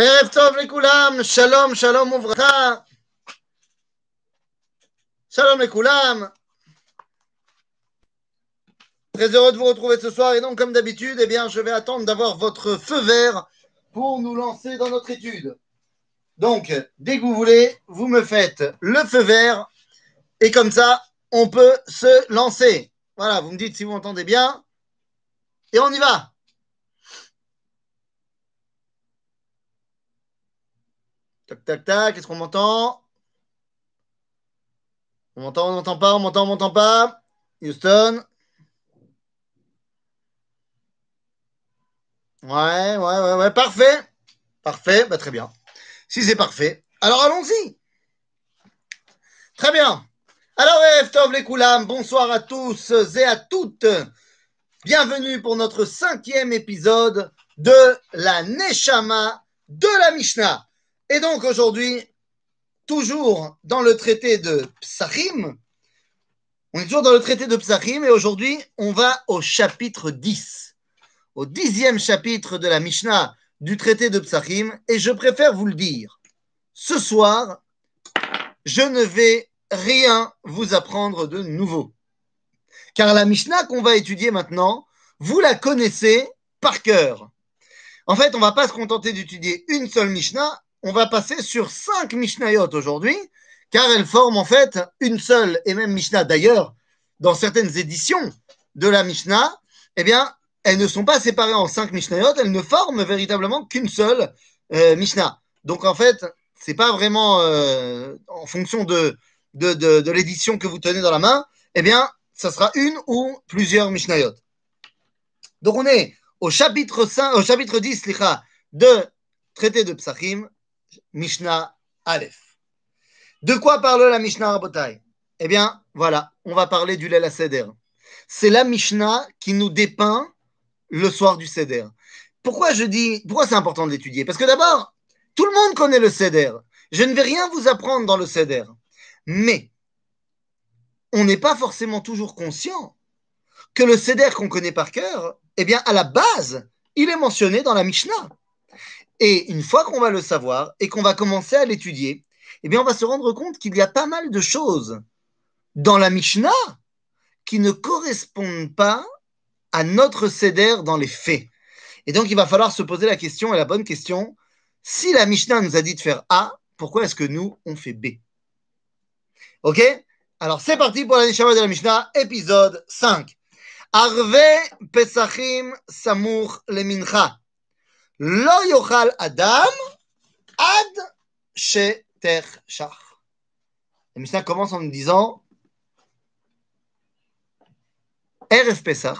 ערב טוב לכולם, שלום, שלום וברכה. Shalom לכולם. Très heureux de vous retrouver ce soir. Et donc, comme d'habitude, eh bien, je vais attendre d'avoir votre feu vert pour nous lancer dans notre étude. Donc, dès que vous voulez, vous me faites le feu vert. Et comme ça, on peut se lancer. Voilà, vous me dites si vous entendez bien. Et on y va. Tac, tac, tac. Est-ce qu'on m'entend On m'entend, on m'entend pas, on m'entend, on m'entend pas. Houston. Ouais, ouais, ouais, ouais, parfait. Parfait, bah, très bien. Si c'est parfait, alors allons-y. Très bien. Alors, Erev Tov les Koulam, bonsoir à tous et à toutes. Bienvenue pour notre cinquième épisode de la Neshama de la Mishnah. Et donc aujourd'hui, toujours dans le traité de Psachim, on est toujours dans le traité de Psachim et aujourd'hui, on va au chapitre 10, au dixième chapitre de la Mishnah du traité de Psachim. Et je préfère vous le dire, ce soir, je ne vais rien vous apprendre de nouveau. Car la Mishnah qu'on va étudier maintenant, vous la connaissez par cœur. En fait, on ne va pas se contenter d'étudier une seule Mishnah, on va passer sur cinq Mishnayot aujourd'hui, car elles forment en fait une seule et même Mishnah. D'ailleurs, dans certaines éditions de la Mishnah, eh bien, elles ne sont pas séparées en cinq Mishnayot, elles ne forment véritablement qu'une seule euh, Mishnah. Donc en fait, c'est pas vraiment euh, en fonction de, l'édition que vous tenez dans la main, eh bien, ça sera une ou plusieurs Mishnayot. Donc on est au chapitre, 5, au chapitre 10 licha, de traité de Psachim, Mishnah Aleph. De quoi parle la Mishnah Rabotai? Eh bien, voilà, on va parler du Lela Seder. C'est la Mishnah qui nous dépeint le soir du Seder. Pourquoi je dis, pourquoi c'est important de l'étudier? Parce que d'abord, tout le monde connaît le Seder. Je ne vais rien vous apprendre dans le Seder. Mais on n'est pas forcément toujours conscient que le Seder qu'on connaît par cœur, eh bien, à la base, il est mentionné dans la Mishnah. Et une fois qu'on va le savoir et qu'on va commencer à l'étudier, eh bien, on va se rendre compte qu'il y a pas mal de choses dans la Mishnah qui ne correspondent pas à notre Seder dans les faits. Et donc, il va falloir se poser la question, et la bonne question, si la Mishnah nous a dit de faire A, pourquoi est-ce que nous, on fait B? Ok? Alors, c'est parti pour la Neshama de la Mishnah, épisode 5. Arve Pesachim Samour le Mincha. Lo yochal Adam ad sheter shach. La Mishnah commence en nous disant Erev Pesach,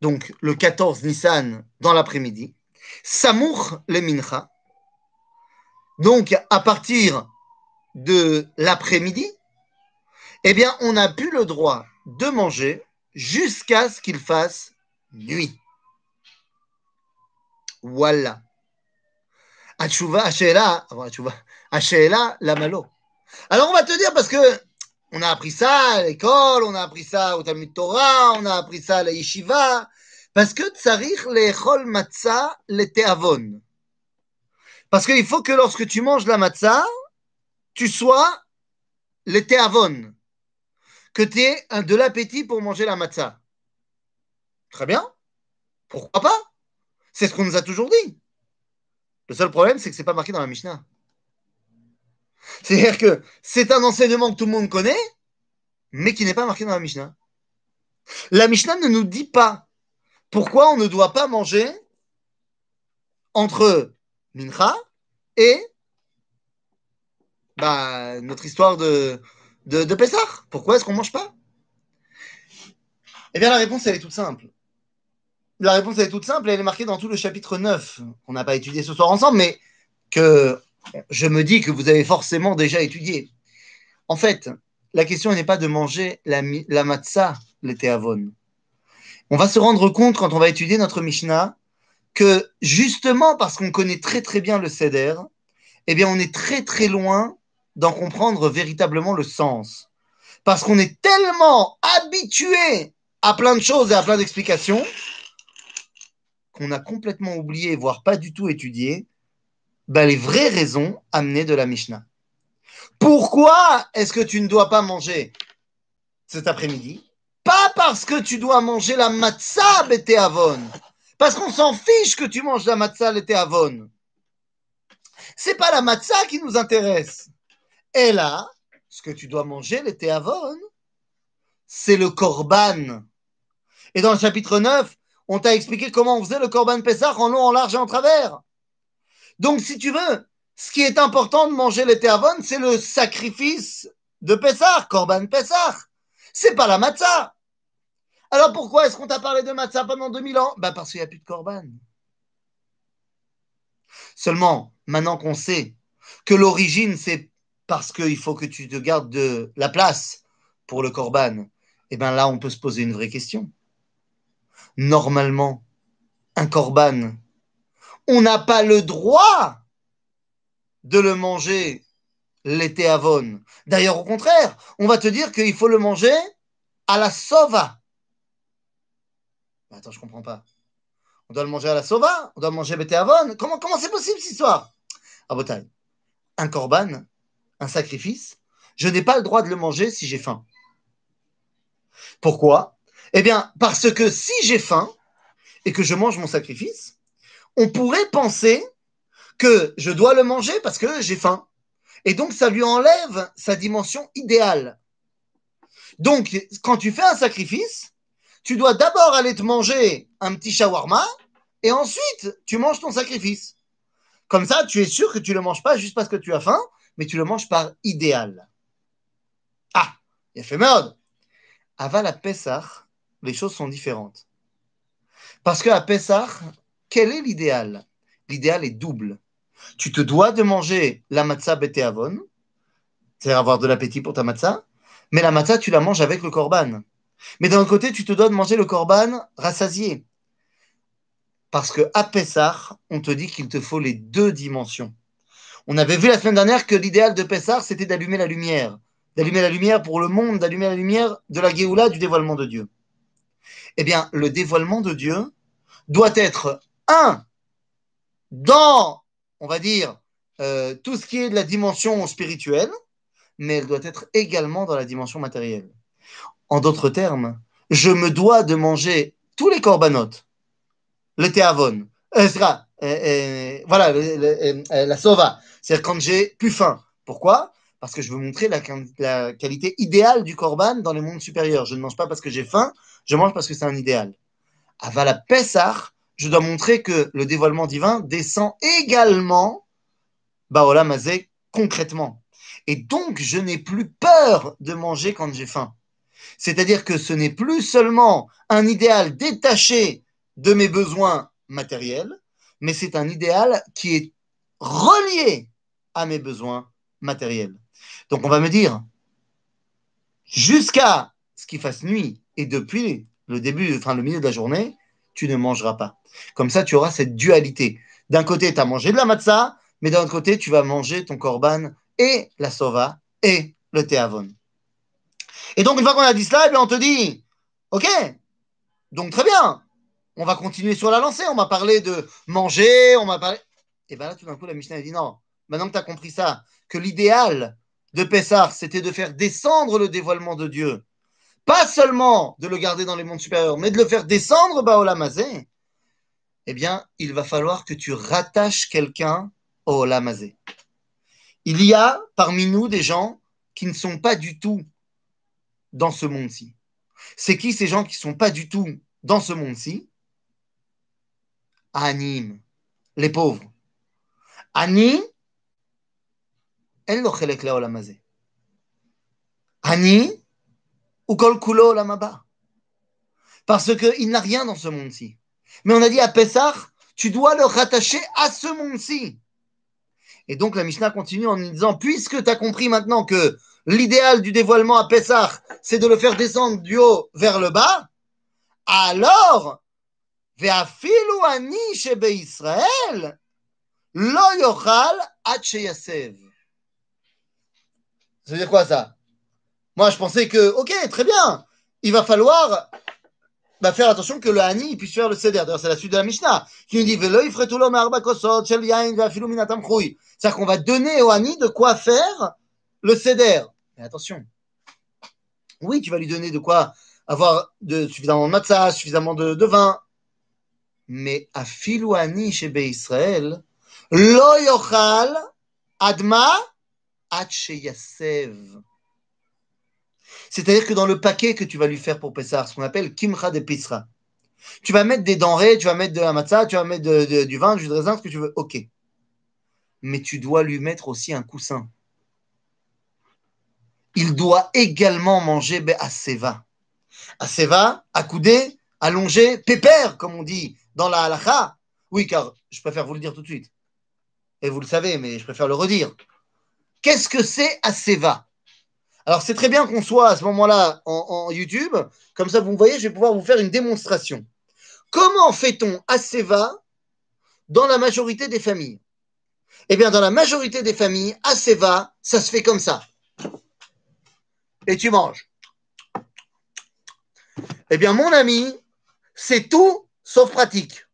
donc le 14 Nissan dans l'après-midi, Samour le Mincha, donc à partir de l'après-midi, eh bien, on n'a plus le droit de manger jusqu'à ce qu'il fasse nuit. Voilà. Achuva, Ashela, Ashela, la malo. Alors on va te dire parce que on a appris ça à l'école, on a appris ça au Talmud Torah, on a appris ça à la yeshiva, parce que tsarich lechol matzah le teavon. Parce qu'il faut que lorsque tu manges la matzah, tu sois le teavon, que tu aies de l'appétit pour manger la matzah. Très bien. Pourquoi pas? C'est ce qu'on nous a toujours dit. Le seul problème, c'est que ce n'est pas marqué dans la Mishnah. C'est-à-dire que c'est un enseignement que tout le monde connaît, mais qui n'est pas marqué dans la Mishnah. La Mishnah ne nous dit pas pourquoi on ne doit pas manger entre Mincha et bah, notre histoire de, de, de Pessah. Pourquoi est-ce qu'on ne mange pas? Eh bien, la réponse, elle est toute simple. La réponse, est toute simple, elle est marquée dans tout le chapitre 9, qu'on n'a pas étudié ce soir ensemble, mais que je me dis que vous avez forcément déjà étudié. En fait, la question n'est pas de manger la, matzah, le théavon. On va se rendre compte quand on va étudier notre Mishnah que justement parce qu'on connaît très très bien le Seder, eh bien on est très très loin d'en comprendre véritablement le sens. Parce qu'on est tellement habitué à plein de choses et à plein d'explications qu'on a complètement oublié, voire pas du tout étudié, ben, les vraies raisons amenées de la Mishnah. Pourquoi est-ce que tu ne dois pas manger cet après-midi? Pas parce que tu dois manger la matzah avon. Parce qu'on s'en fiche que tu manges la matzah avon. C'est pas la matzah qui nous intéresse. Et là, ce que tu dois manger l'été avon, c'est le korban. Et dans le chapitre 9, on t'a expliqué comment on faisait le korban Pessah en long, en large et en travers. Donc, si tu veux, ce qui est important de manger l'été avon, c'est le sacrifice de Pessah, korban Pessah. C'est pas la matzah. Alors pourquoi est-ce qu'on t'a parlé de matzah pendant 2000 ans? Bah Parce qu'il n'y a plus de korban. Seulement, maintenant qu'on sait que l'origine, c'est parce qu'il faut que tu te gardes de la place pour le korban, eh bien là, on peut se poser une vraie question. Normalement, un korban, on n'a pas le droit de le manger l'été avon. D'ailleurs, au contraire, on va te dire qu'il faut le manger à la sova. Attends, je comprends pas. On doit le manger à la sova On doit le manger l'été avon Comment comment c'est possible cette histoire? Ah, un korban, un sacrifice, je n'ai pas le droit de le manger si j'ai faim. Pourquoi? Eh bien, parce que si j'ai faim et que je mange mon sacrifice, on pourrait penser que je dois le manger parce que j'ai faim. Et donc, ça lui enlève sa dimension idéale. Donc, quand tu fais un sacrifice, tu dois d'abord aller te manger un petit shawarma et ensuite tu manges ton sacrifice. Comme ça, tu es sûr que tu ne le manges pas juste parce que tu as faim, mais tu le manges par idéal. Ah, il a fait merde. Pessah, les choses sont différentes. Parce qu'à Pessah, quel est l'idéal? L'idéal est double. Tu te dois de manger la matzah avon, c'est-à-dire avoir de l'appétit pour ta matzah, mais la matzah, tu la manges avec le korban. Mais d'un côté, tu te dois de manger le korban rassasié. Parce que à Pessah, on te dit qu'il te faut les deux dimensions. On avait vu la semaine dernière que l'idéal de Pessah, c'était d'allumer la lumière. D'allumer la lumière pour le monde, d'allumer la lumière de la Géoula, du dévoilement de Dieu. Eh bien, le dévoilement de Dieu doit être un dans, on va dire, euh, tout ce qui est de la dimension spirituelle, mais elle doit être également dans la dimension matérielle. En d'autres termes, je me dois de manger tous les corbanotes, le théavon, euh, euh, voilà, la sova, c'est-à-dire quand j'ai plus faim. Pourquoi? Parce que je veux montrer la, qualité idéale du korban dans les mondes supérieurs. Je ne mange pas parce que j'ai faim, je mange parce que c'est un idéal. Avant la Pessah, je dois montrer que le dévoilement divin descend également, Baola Mazé, concrètement. Et donc, je n'ai plus peur de manger quand j'ai faim. C'est-à-dire que ce n'est plus seulement un idéal détaché de mes besoins matériels, mais c'est un idéal qui est relié à mes besoins matériels. Donc on va me dire, jusqu'à ce qu'il fasse nuit et depuis le début, enfin le milieu de la journée, tu ne mangeras pas. Comme ça, tu auras cette dualité. D'un côté, tu as mangé de la matzah, mais d'un autre côté, tu vas manger ton korban et la sova et le théavon. Et donc, une fois qu'on a dit cela, eh on te dit, OK, donc très bien, on va continuer sur la lancée, on m'a parlé de manger, on m'a parlé... Et bien là, tout d'un coup, la Mishnah dit, non, maintenant que tu as compris ça, que l'idéal de Pessah, c'était de faire descendre le dévoilement de Dieu, pas seulement de le garder dans les mondes supérieurs, mais de le faire descendre, Baolamazé, eh bien, il va falloir que tu rattaches quelqu'un au Olamazé. Il y a parmi nous des gens qui ne sont pas du tout dans ce monde-ci. C'est qui ces gens qui ne sont pas du tout dans ce monde-ci? Anim, les pauvres. Ani, elle לא חלק לעולם הזה. Ani, ou kol kulo olamaba. Parce qu'il n'a rien dans ce monde-ci. Mais on a dit à Pessah, tu dois le rattacher à ce monde-ci. Et donc la Mishnah continue en disant, puisque tu as compris maintenant que l'idéal du dévoilement à Pessah, c'est de le faire descendre du haut vers le bas, alors, ואפילו ani שבישראל לא יאכל עד שיסב. Ça veut dire quoi ça? Moi je pensais que, ok, très bien, il va falloir bah, faire attention que le Hani puisse faire le Seder. D'ailleurs, c'est la suite de la Mishnah qui nous dit C'est-à-dire qu'on va donner au Hani de quoi faire le Seder. Mais attention. Oui, tu vas lui donner de quoi avoir de, suffisamment de matzah, suffisamment de, de vin. Mais à Filouani chez Israël, lo yochal adma. C'est-à-dire que dans le paquet que tu vas lui faire pour Pessah, ce qu'on appelle kimcha de Pisra, tu vas mettre des denrées, tu vas mettre de la matzah, tu vas mettre du vin, du raisin, ce que tu veux. Ok. Mais tu dois lui mettre aussi un coussin. Il doit également manger Aseva. Aseva, accoudé, allongé, pépère, comme on dit dans la halakha. Oui, car je préfère vous le dire tout de suite. Et vous le savez, mais je préfère le redire. Qu'est-ce que c'est Aseva alors, c'est très bien qu'on soit à ce moment-là en, YouTube. Comme ça, vous voyez, je vais pouvoir vous faire une démonstration. Comment fait-on Aseva dans la majorité des familles? Eh bien, dans la majorité des familles, Aseva, ça se fait comme ça. Et tu manges. Eh bien, mon ami, c'est tout sauf pratique.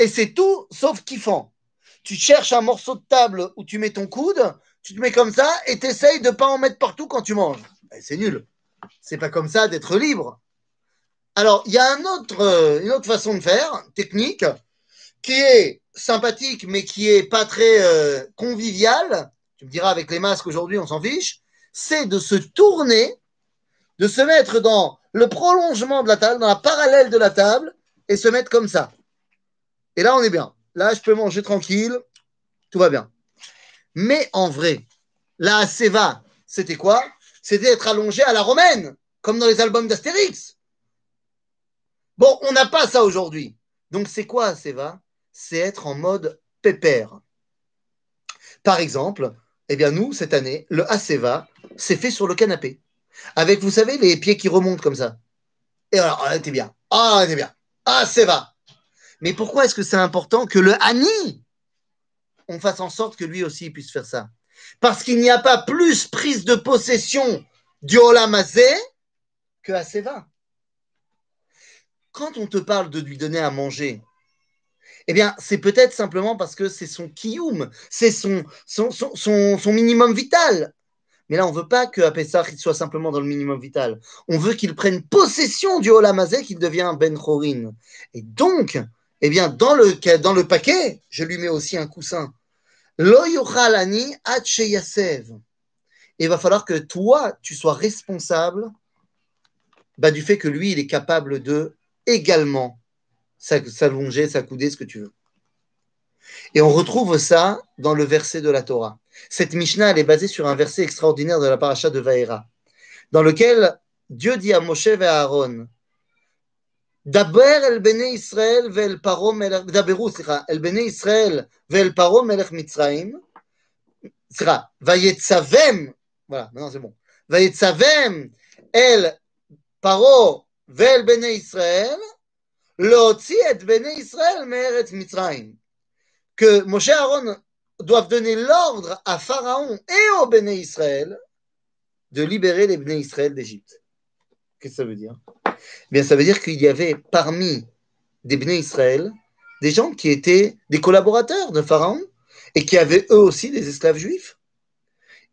Et c'est tout sauf kiffant. Tu cherches un morceau de table où tu mets ton coude, tu te mets comme ça et tu essayes de ne pas en mettre partout quand tu manges. Eh, c'est nul. C'est pas comme ça d'être libre. Alors, il y a euh, une autre façon de faire, technique, qui est sympathique, mais qui est pas très euh, conviviale. Tu me diras, avec les masques aujourd'hui, on s'en fiche. C'est de se tourner, de se mettre dans le prolongement de la table, dans la parallèle de la table, et se mettre comme ça. Et là, on est bien. Là, je peux manger tranquille. Tout va bien. Mais en vrai, la Seva, c'était quoi? C'était être allongé à la romaine, comme dans les albums d'Astérix. Bon, on n'a pas ça aujourd'hui. Donc, c'est quoi Seva? C'est être en mode pépère. Par exemple, eh bien, nous, cette année, le Aseva, c'est fait sur le canapé. Avec, vous savez, les pieds qui remontent comme ça. Et alors, on était bien. Ah, était bien. Ah, Seva. Mais pourquoi est-ce que c'est important que le Hani on fasse en sorte que lui aussi puisse faire ça. Parce qu'il n'y a pas plus prise de possession du Olamazé que à Seva. Quand on te parle de lui donner à manger, eh bien, c'est peut-être simplement parce que c'est son kiyum, c'est son, minimum vital. Mais là, on ne veut pas que Pessah il soit simplement dans le minimum vital. On veut qu'il prenne possession du Olamazé, qu'il devienne Ben Chorin. Et donc, eh bien, dans le, dans le paquet, je lui mets aussi un coussin. Il va falloir que toi, tu sois responsable bah, du fait que lui, il est capable de également s'allonger, s'accouder, ce que tu veux. Et on retrouve ça dans le verset de la Torah. Cette Mishnah, elle est basée sur un verset extraordinaire de la paracha de Vaera, dans lequel Dieu dit à Moshe et à Aaron, דבר אל בני ישראל ואל פרעה מלך, דברו, סליחה, אל בני ישראל ואל פרעה מלך מצרים, סליחה, ויצבם, voilà, maintenant c'est bon, ויצבם אל פרעה ואל בני ישראל, להוציא את בני ישראל מארץ מצרים. Que Moshe et Aaron doivent donner l'ordre à Pharaon et aux Béné Israël de libérer les Béné Israël d'Égypte. Qu'est-ce que ça veut dire Bien, ça veut dire qu'il y avait parmi des Bnei Israël des gens qui étaient des collaborateurs de Pharaon et qui avaient eux aussi des esclaves juifs.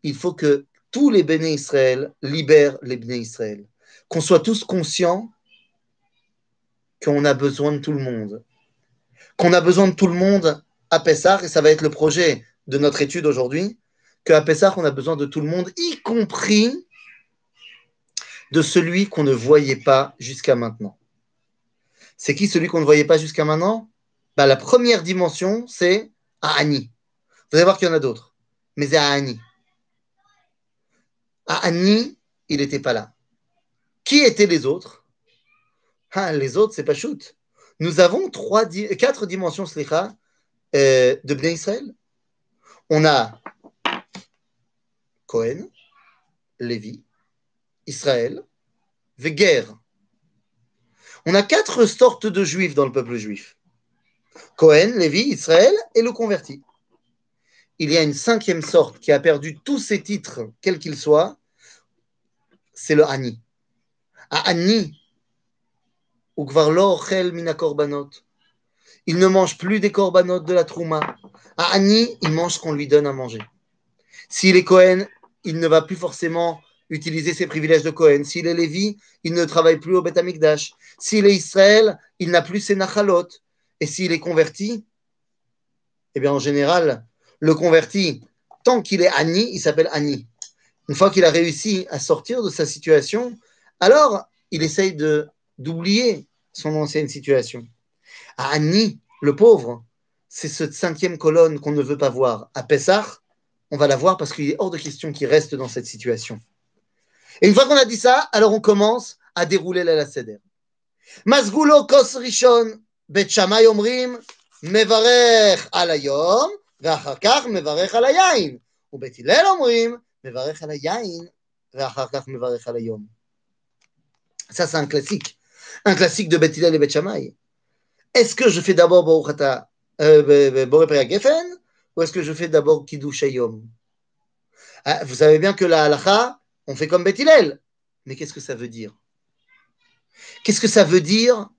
Il faut que tous les Bnei Israël libèrent les Bnei Israël. Qu'on soit tous conscients qu'on a besoin de tout le monde. Qu'on a besoin de tout le monde à Pessah, et ça va être le projet de notre étude aujourd'hui, qu'à Pessah, on a besoin de tout le monde, y compris de celui qu'on ne voyait pas jusqu'à maintenant. C'est qui celui qu'on ne voyait pas jusqu'à maintenant? Bah, La première dimension, c'est à Annie. Vous allez voir qu'il y en a d'autres, mais c'est. À Annie, il n'était pas là. Qui étaient les autres? Ah, Les autres, c'est pas shoot. Nous avons quatre dimensions slicha, euh, de Bnei Israël. On a Cohen, Lévi, Israël, guerre. On a quatre sortes de juifs dans le peuple juif. Cohen, Lévi, Israël et le converti. Il y a une cinquième sorte qui a perdu tous ses titres, quels qu'ils soient, c'est le Hani. À Hani, Il ne mange plus des korbanot de la trouma. À Ani, il mange ce qu'on lui donne à manger. S'il est Cohen, il ne va plus forcément utiliser ses privilèges de Cohen. S'il est Lévi, il ne travaille plus au Beth Amikdash. S'il est Israël, il n'a plus ses nachalot. Et s'il est converti, eh bien en général, le converti, tant qu'il est Ani, il s'appelle Ani. Une fois qu'il a réussi à sortir de sa situation, alors il essaye d'oublier son ancienne situation. À Ani, le pauvre, c'est cette cinquième colonne qu'on ne veut pas voir. À Pessah, on va la voir parce qu'il est hors de question qu'il reste dans cette situation. Et une fois qu'on a dit ça, alors on commence à dérouler la Seder. Masgulo kos rishon, bet shamay omrim, mevarech al hayom, ואחר כך מברך על היין. ובית הלל אומרים, מברך על היין, ואחר כך מברך על היום. Ça, c'est un classique. Un classique de Beth Hillel et Beth Shammai. Est-ce que je fais d'abord Boruchata, euh, Boré Geffen, ou est-ce que je fais d'abord Kiddush Hayom ah, Vous savez bien que la halacha, on fait comme Beth. Mais qu'est-ce que ça veut dire? Qu'est-ce que ça veut dire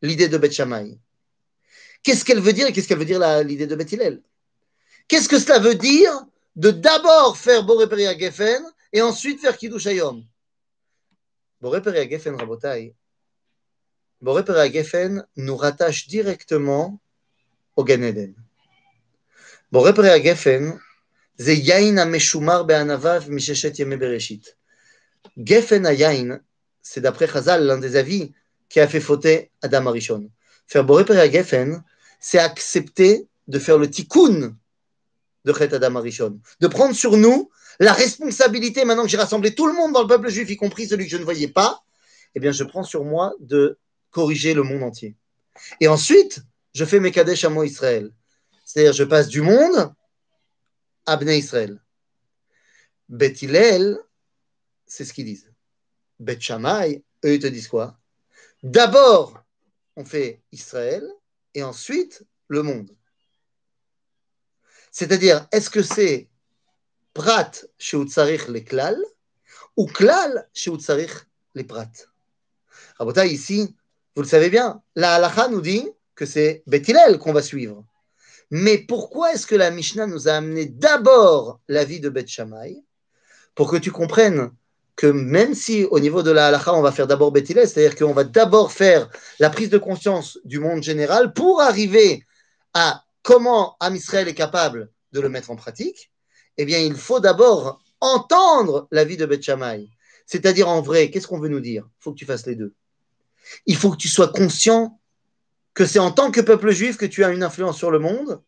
l'idée de Beth Shammai? Qu'est-ce qu'elle veut dire et qu'est-ce qu'elle veut dire l'idée de Beth Qu'est-ce que cela veut dire de d'abord faire Boré Geffen et ensuite faire Kiddush Hayom? Boré Geffen, Rabotai, nous rattache directement au Gan Eden. Boré Geffen, זה יין המשומר בענביו מששת ימי בראשית. גפן היין, c'est d'après Chazal, l'un des avis qui a fait fauter Adam Arishon. Faire Boré Geffen, c'est accepter de faire le tikkun de Chet Adam Arishon. De prendre sur nous la responsabilité, maintenant que j'ai rassemblé tout le monde dans le peuple juif, y compris celui que je ne voyais pas, eh bien, je prends sur moi de corriger le monde entier. Et ensuite, je fais mes Kadesh à moi Israël. C'est-à-dire, je passe du monde à Bnei Israël. Bet c'est ce qu'ils disent. Bet Shammai, eux, ils te disent quoi? D'abord, on fait Israël, et ensuite, le monde. C'est-à-dire, est-ce que c'est prat chez Utsarich les klal ou klal chez Utsarich les prat? Rabota, ici, vous le savez bien, la halacha nous dit que c'est Bethilel qu'on va suivre. Mais pourquoi est-ce que la Mishnah nous a amené d'abord la vie de Beth Shammai Pour que tu comprennes que même si au niveau de la halacha, on va faire d'abord Bethilel, c'est-à-dire qu'on va d'abord faire la prise de conscience du monde général pour arriver à comment Am Israël est capable de le mettre en pratique, eh bien, il faut d'abord entendre la vie de Beth Shammai. C'est-à-dire, en vrai, qu'est-ce qu'on veut nous dire? Il faut que tu fasses les deux. Il faut que tu sois conscient que c'est en tant que peuple juif que tu as une influence sur le monde.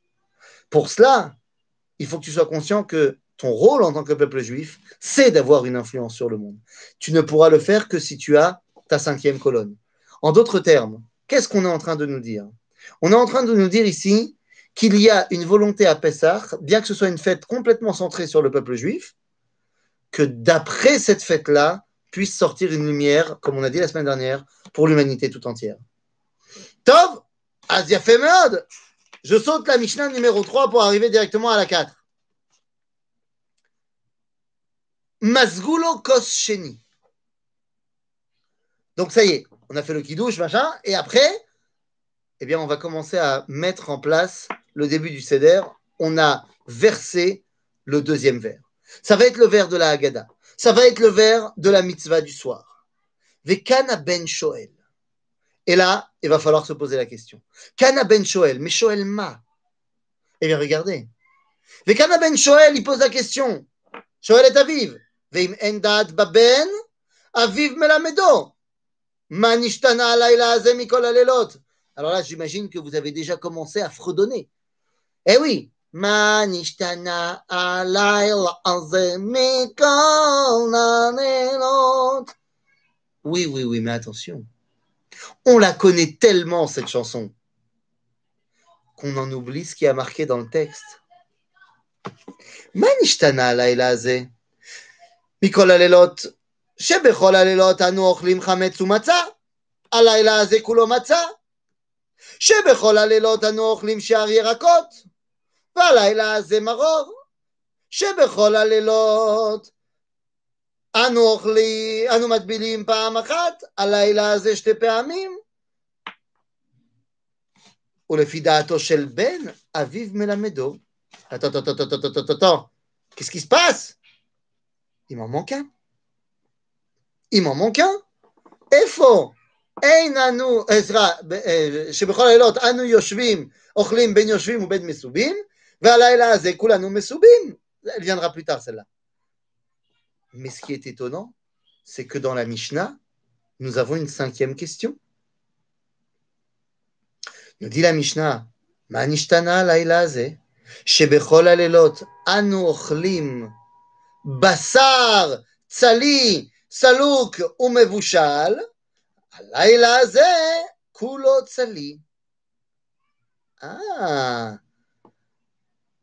Pour cela, il faut que tu sois conscient que ton rôle en tant que peuple juif, c'est d'avoir une influence sur le monde. Tu ne pourras le faire que si tu as ta cinquième colonne. En d'autres termes, qu'est-ce qu'on est en train de nous dire? On est en train de nous dire ici qu'il y a une volonté à Pessah, bien que ce soit une fête complètement centrée sur le peuple juif, que d'après cette fête-là, puisse sortir une lumière, comme on a dit la semaine dernière, pour l'humanité tout entière. Tov, Asia Femod, je saute la Mishnah numéro 3 pour arriver directement à la 4. Mazgulo Kos Sheni. Donc ça y est, on a fait le kidouche, machin, et après, eh bien, on va commencer à mettre en place le début du Seder. On a versé le deuxième verre. Ça va être le verre de la Haggadah. Ça va être le verre de la mitzvah du soir. Vekana ben Shoel. Et là, il va falloir se poser la question. Kana ben Shoel, mais Shoel ma. Eh bien, regardez. Vekana ben Shoel, il pose la question. Shoel est aviv. Veim endad baben, aviv melamedo. Manishtana alayla azem mikol alelot. Alors là, j'imagine que vous avez déjà commencé à fredonner. Eh oui, Manishtana Oui, oui, oui, mais attention On la connaît tellement, cette chanson, qu'on en oublie ce qui a marqué dans le texte. Manishtana alayla ze. Mikol alelot. שבכל הלילות אנו אוכלים חמץ ומצה, הלילה הזה כולו מצה, שבכל הלילות אנו אוכלים שאר ירקות, והלילה הזה מרור, שבכל הלילות אנו אוכלים, אנו מטבילים פעם אחת, הלילה הזה שתי פעמים. ולפי דעתו של בן, אביו מלמדו, טו-טו-טו-טו-טו-טו-טו, קיס פס! אימא מוקה? אימא מוקה? איפה? אין אנו, עזרא, אה, שבכל הלילות אנו יושבים, אוכלים בין יושבים ובין מסובים, והלילה הזה כולנו מסובים. זה עניין רפיטרסלה. Mais ce qui est étonnant, c'est que dans la Mishnah, nous avons une cinquième question. Nous dit la Mishnah, Manishtana laila ze, shebechol alelot anu ochlim basar tsali סלוק ומבושל, הלילה הזה כולו צלי. Ah,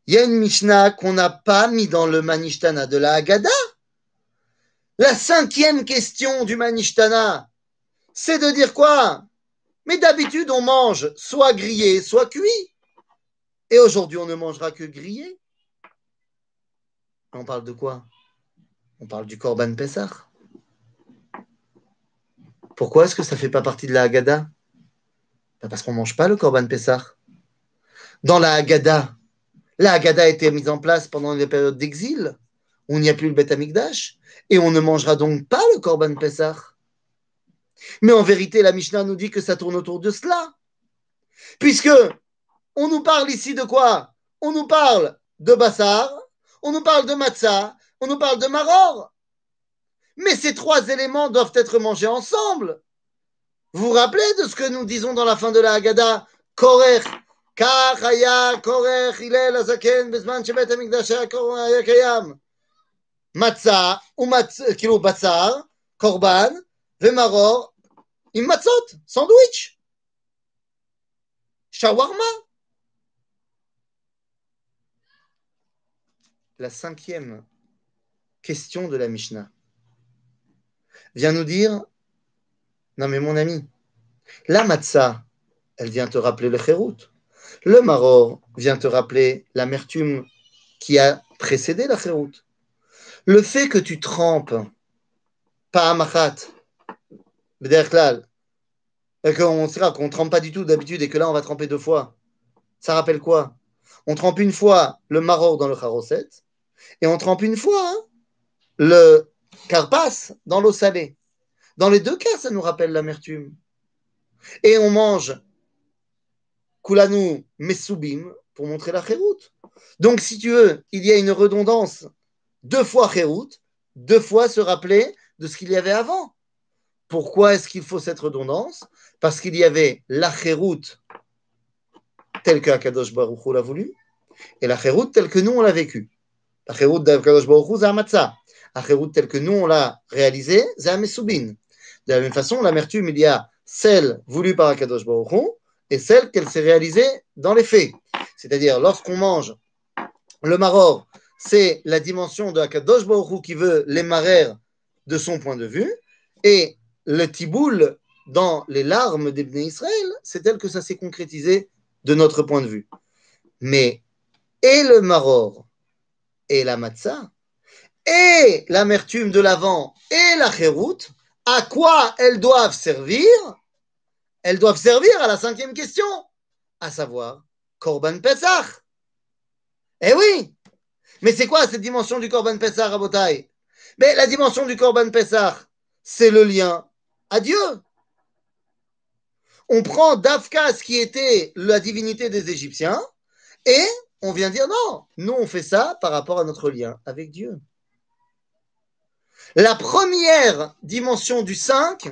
il y a une Mishnah qu'on n'a pas mis dans le Manishtana de la Haggadah. La cinquième question du Manishtana, c'est de dire quoi? Mais d'habitude, on mange soit grillé, soit cuit. Et aujourd'hui, on ne mangera que grillé. On parle de quoi? On parle du Korban Pessah. Pourquoi est-ce que ça ne fait pas partie de la Haggadah? Ben Parce qu'on ne mange pas le Korban Pessah. Dans la Haggadah, la Haggadah a été mise en place pendant les périodes d'exil, il n'y a plus le Beth Amikdash, et on ne mangera donc pas le Korban Pessah. Mais en vérité, la Mishnah nous dit que ça tourne autour de cela. Puisque on nous parle ici de quoi? On nous parle de Bassar, on nous parle de Matzah, on nous parle de Maror. Mais ces trois éléments doivent être mangés ensemble. Vous vous rappelez de ce que nous disons dans la fin de la Haggadah? Azaken. Matzah, kilo batzar, korban, vemaror, im matzot, sandwich. Shawarma. La cinquième question de la Mishnah vient nous dire Non, mais mon ami, la matzah, elle vient te rappeler le chérout. Le maror vient te rappeler l'amertume qui a précédé la chérout. Le fait que tu trempes, pas à machat, et qu'on sera qu'on ne trempe pas du tout d'habitude et que là on va tremper deux fois, ça rappelle quoi? On trempe une fois le maror dans le charoset et on trempe une fois hein, le carpas dans l'eau salée. Dans les deux cas, ça nous rappelle l'amertume. Et on mange kulanu mesubim pour montrer la chéroute. Donc, si tu veux, il y a une redondance. Deux fois chéroute, deux fois se rappeler de ce qu'il y avait avant. Pourquoi est-ce qu'il faut cette redondance? Parce qu'il y avait la chéroute telle que Akadosh l'a voulu, et la chéroute telle que nous on l'a vécue. La chéroute d'Akadosh Baruch c'est matzah. La telle que nous on l'a réalisée, c'est un. De la même façon, l'amertume, il y a celle voulue par Akadosh Baruch Hu, et celle qu'elle s'est réalisée dans les faits. C'est-à-dire, lorsqu'on mange le maror, c'est la dimension de Akadosh Baruch qui veut les marrer de son point de vue, et le tiboul dans les larmes des Israël, c'est tel que ça s'est concrétisé de notre point de vue. Mais et le maror et la matzah et l'amertume de l'avant et la chéroute, à quoi elles doivent servir? Elles doivent servir à la cinquième question, à savoir Korban Pesach. Eh oui Mais c'est quoi cette dimension du Korban Pesach, Rabotai? Mais la dimension du Korban Pesach, c'est le lien à Dieu. On prend Dafka, ce qui était la divinité des Égyptiens, et on vient dire non, nous on fait ça par rapport à notre lien avec Dieu. La première dimension du 5,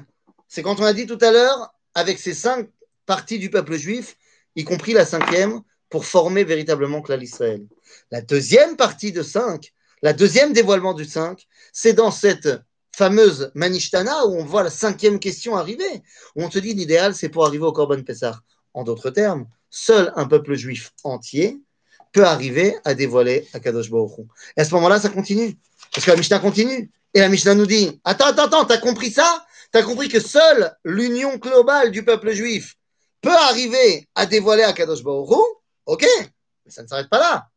c'est quand on a dit tout à l'heure, avec ces cinq parties du peuple juif, y compris la cinquième, pour former véritablement Klal Israël. La deuxième partie de 5, la deuxième dévoilement du 5, c'est dans cette fameuse Manishtana où on voit la cinquième question arriver, où on te dit l'idéal c'est pour arriver au Korban Pessah. En d'autres termes, seul un peuple juif entier peut arriver à dévoiler Akadosh Baruch. Et à ce moment-là, ça continue. Parce que la Mishnah continue. Et la Mishnah nous dit Attends, attends, attends, t'as compris ça? T'as compris que seule l'union globale du peuple juif peut arriver à dévoiler Akadosh Baruch Ok, mais ça ne s'arrête pas là.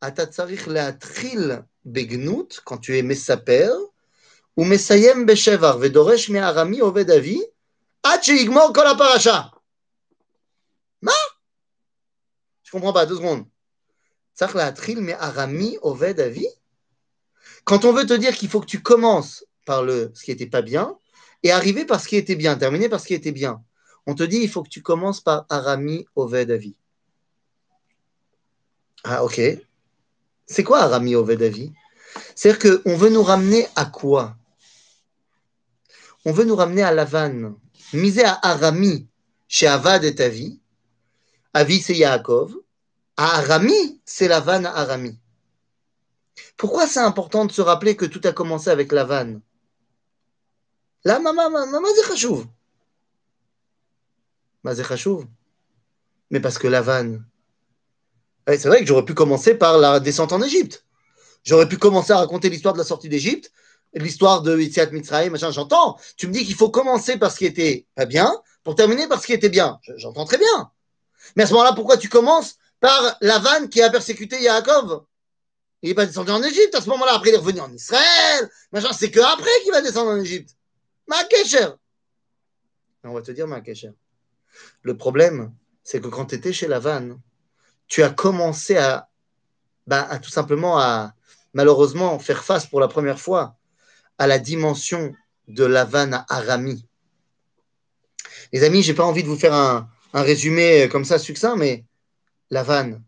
Atatzarich leatril begnout, quand tu es Messaper, ou Messayem beshevar, vedoresh me'arami oved avi, ad sheigmor kol paracha. comprends pas, deux secondes. mais Arami Oved Avi Quand on veut te dire qu'il faut que tu commences par le, ce qui n'était pas bien et arriver par ce qui était bien, terminer par ce qui était bien, on te dit il faut que tu commences par Arami Oved Avi. Ah, ok. C'est quoi Arami Oved Avi C'est-à-dire qu'on veut nous ramener à quoi? On veut nous ramener à Lavan. Miser à Arami chez Avad et Avi. Avi, c'est Yaakov. À Arami, c'est Lavan à Arami. Pourquoi c'est important de se rappeler que tout a commencé avec Lavan Là, maman, maman, c'est Mais parce que Lavan, c'est vrai que j'aurais pu commencer par la descente en Égypte. J'aurais pu commencer à raconter l'histoire de la sortie d'Égypte, l'histoire de Yitziat Mitzrayim, machin, j'entends. Tu me dis qu'il faut commencer par ce qui était bien pour terminer par ce qui était bien. J'entends très bien. Mais à ce moment-là, pourquoi tu commences par Lavan qui a persécuté Yaakov? Il n'est pas descendu en Égypte à ce moment-là. Après, il est revenu en Israël. Machin, c'est que après qu'il va descendre en Égypte. Ma On va te dire, ma Le problème, c'est que quand tu étais chez Lavan, tu as commencé à, bah, à tout simplement à malheureusement faire face pour la première fois à la dimension de Lavan à Arami. Les amis, j'ai pas envie de vous faire un, résumé comme ça succinct, mais Lavan,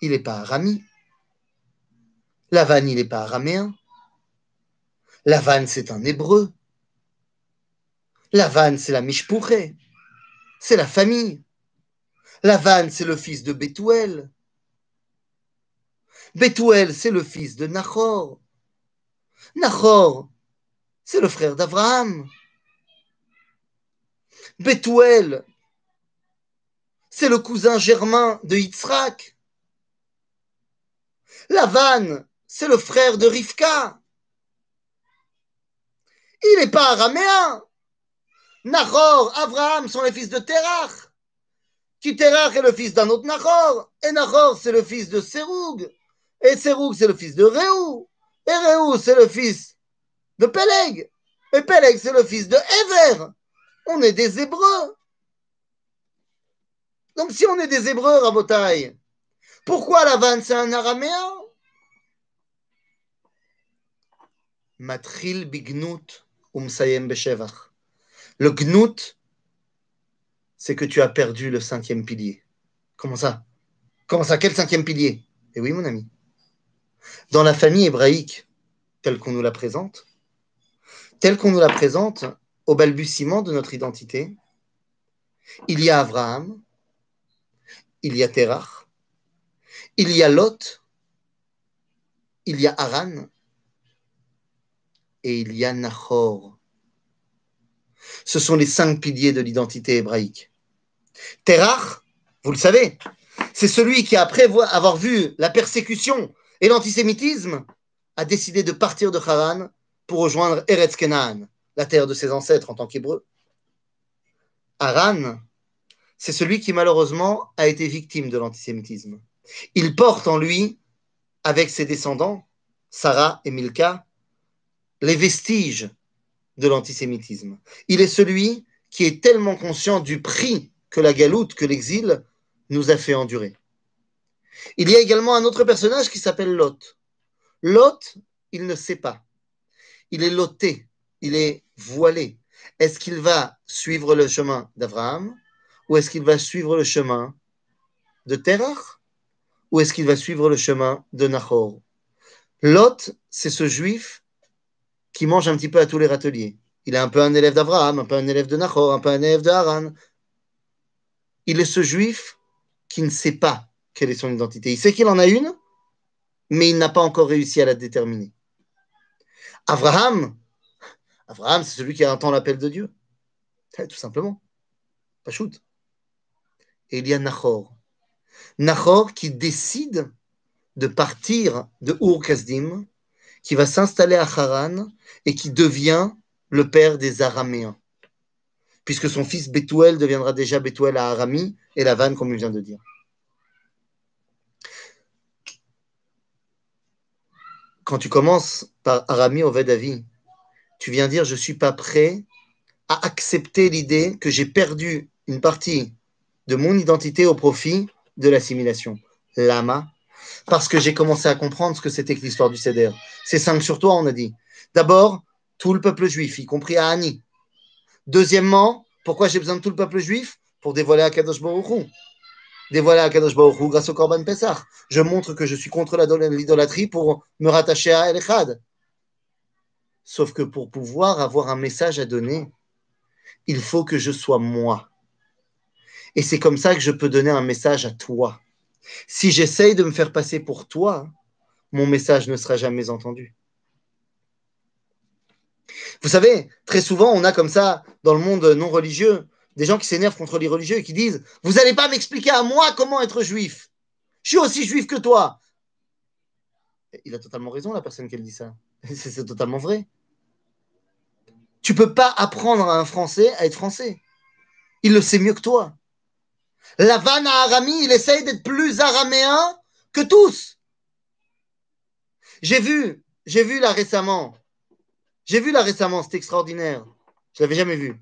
il n'est pas Arami. Lavan, il n'est pas araméen. Lavan, c'est un hébreu. Lavan, c'est la mishpouré. C'est la famille. Lavan, c'est le fils de Bethuel. Bethuel, c'est le fils de Nachor. Nachor, c'est le frère d'Abraham. Bethuel, c'est le cousin germain de Yitzhak. Lavan, c'est le frère de Rivka. Il n'est pas araméen. Nachor, Abraham sont les fils de Terach qui Terach est le fils d'un autre Nachor, et Nachor c'est le fils de Seroug, et Seroug c'est le fils de Réou, et Réou c'est le fils de Peleg, et Peleg c'est le fils de Ever. On est des Hébreux. Donc si on est des Hébreux, Rabotai, pourquoi la vanne c'est un araméen? Matril bignout umsayem beshevach. Le gnout, c'est que tu as perdu le cinquième pilier. Comment ça? Comment ça? Quel cinquième pilier? Eh oui, mon ami. Dans la famille hébraïque, telle qu'on nous la présente, telle qu'on nous la présente au balbutiement de notre identité, il y a Abraham, il y a Terach, il y a Lot, il y a Haran et il y a Nahor. Ce sont les cinq piliers de l'identité hébraïque. Terach, vous le savez, c'est celui qui, après avoir vu la persécution et l'antisémitisme, a décidé de partir de Haran pour rejoindre Eretz Kenaan, la terre de ses ancêtres en tant qu'hébreu. Haran, c'est celui qui malheureusement a été victime de l'antisémitisme. Il porte en lui, avec ses descendants, Sarah et Milka, les vestiges de l'antisémitisme. Il est celui qui est tellement conscient du prix que la galoute, que l'exil nous a fait endurer. Il y a également un autre personnage qui s'appelle Lot. Lot, il ne sait pas. Il est loté, il est voilé. Est-ce qu'il va suivre le chemin d'Abraham ou est-ce qu'il va suivre le chemin de Terach ou est-ce qu'il va suivre le chemin de Nahor? Lot, c'est ce juif qui mange un petit peu à tous les râteliers. Il est un peu un élève d'Abraham, un peu un élève de Nahor, un peu un élève de Haran, il est ce juif qui ne sait pas quelle est son identité. Il sait qu'il en a une, mais il n'a pas encore réussi à la déterminer. Abraham, Abraham, c'est celui qui entend l'appel de Dieu. Tout simplement. Pas shoot. Et il y a Nahor. Nahor qui décide de partir de Ur qui va s'installer à Haran et qui devient le père des Araméens puisque son fils Bethuel deviendra déjà Bethuel à Arami et la vanne, comme il vient de dire. Quand tu commences par Arami au Vedavi, tu viens dire Je ne suis pas prêt à accepter l'idée que j'ai perdu une partie de mon identité au profit de l'assimilation. Lama, parce que j'ai commencé à comprendre ce que c'était que l'histoire du Seder. C'est cinq sur toi, on a dit. D'abord, tout le peuple juif, y compris à Annie. Deuxièmement, pourquoi j'ai besoin de tout le peuple juif Pour dévoiler Akadosh Baruch Hu? Dévoiler Akadosh Baruch Hu grâce au Korban Pessah. Je montre que je suis contre l'idolâtrie pour me rattacher à El Echad. Sauf que pour pouvoir avoir un message à donner, il faut que je sois moi. Et c'est comme ça que je peux donner un message à toi. Si j'essaye de me faire passer pour toi, mon message ne sera jamais entendu. Vous savez, très souvent, on a comme ça, dans le monde non religieux, des gens qui s'énervent contre les religieux et qui disent Vous n'allez pas m'expliquer à moi comment être juif. Je suis aussi juif que toi. Il a totalement raison, la personne qui dit ça. C'est totalement vrai. Tu peux pas apprendre à un Français à être français. Il le sait mieux que toi. Lavan à Arami, il essaye d'être plus araméen que tous. J'ai vu, j'ai vu là récemment, j'ai vu là récemment, c'est extraordinaire. Je l'avais jamais vu.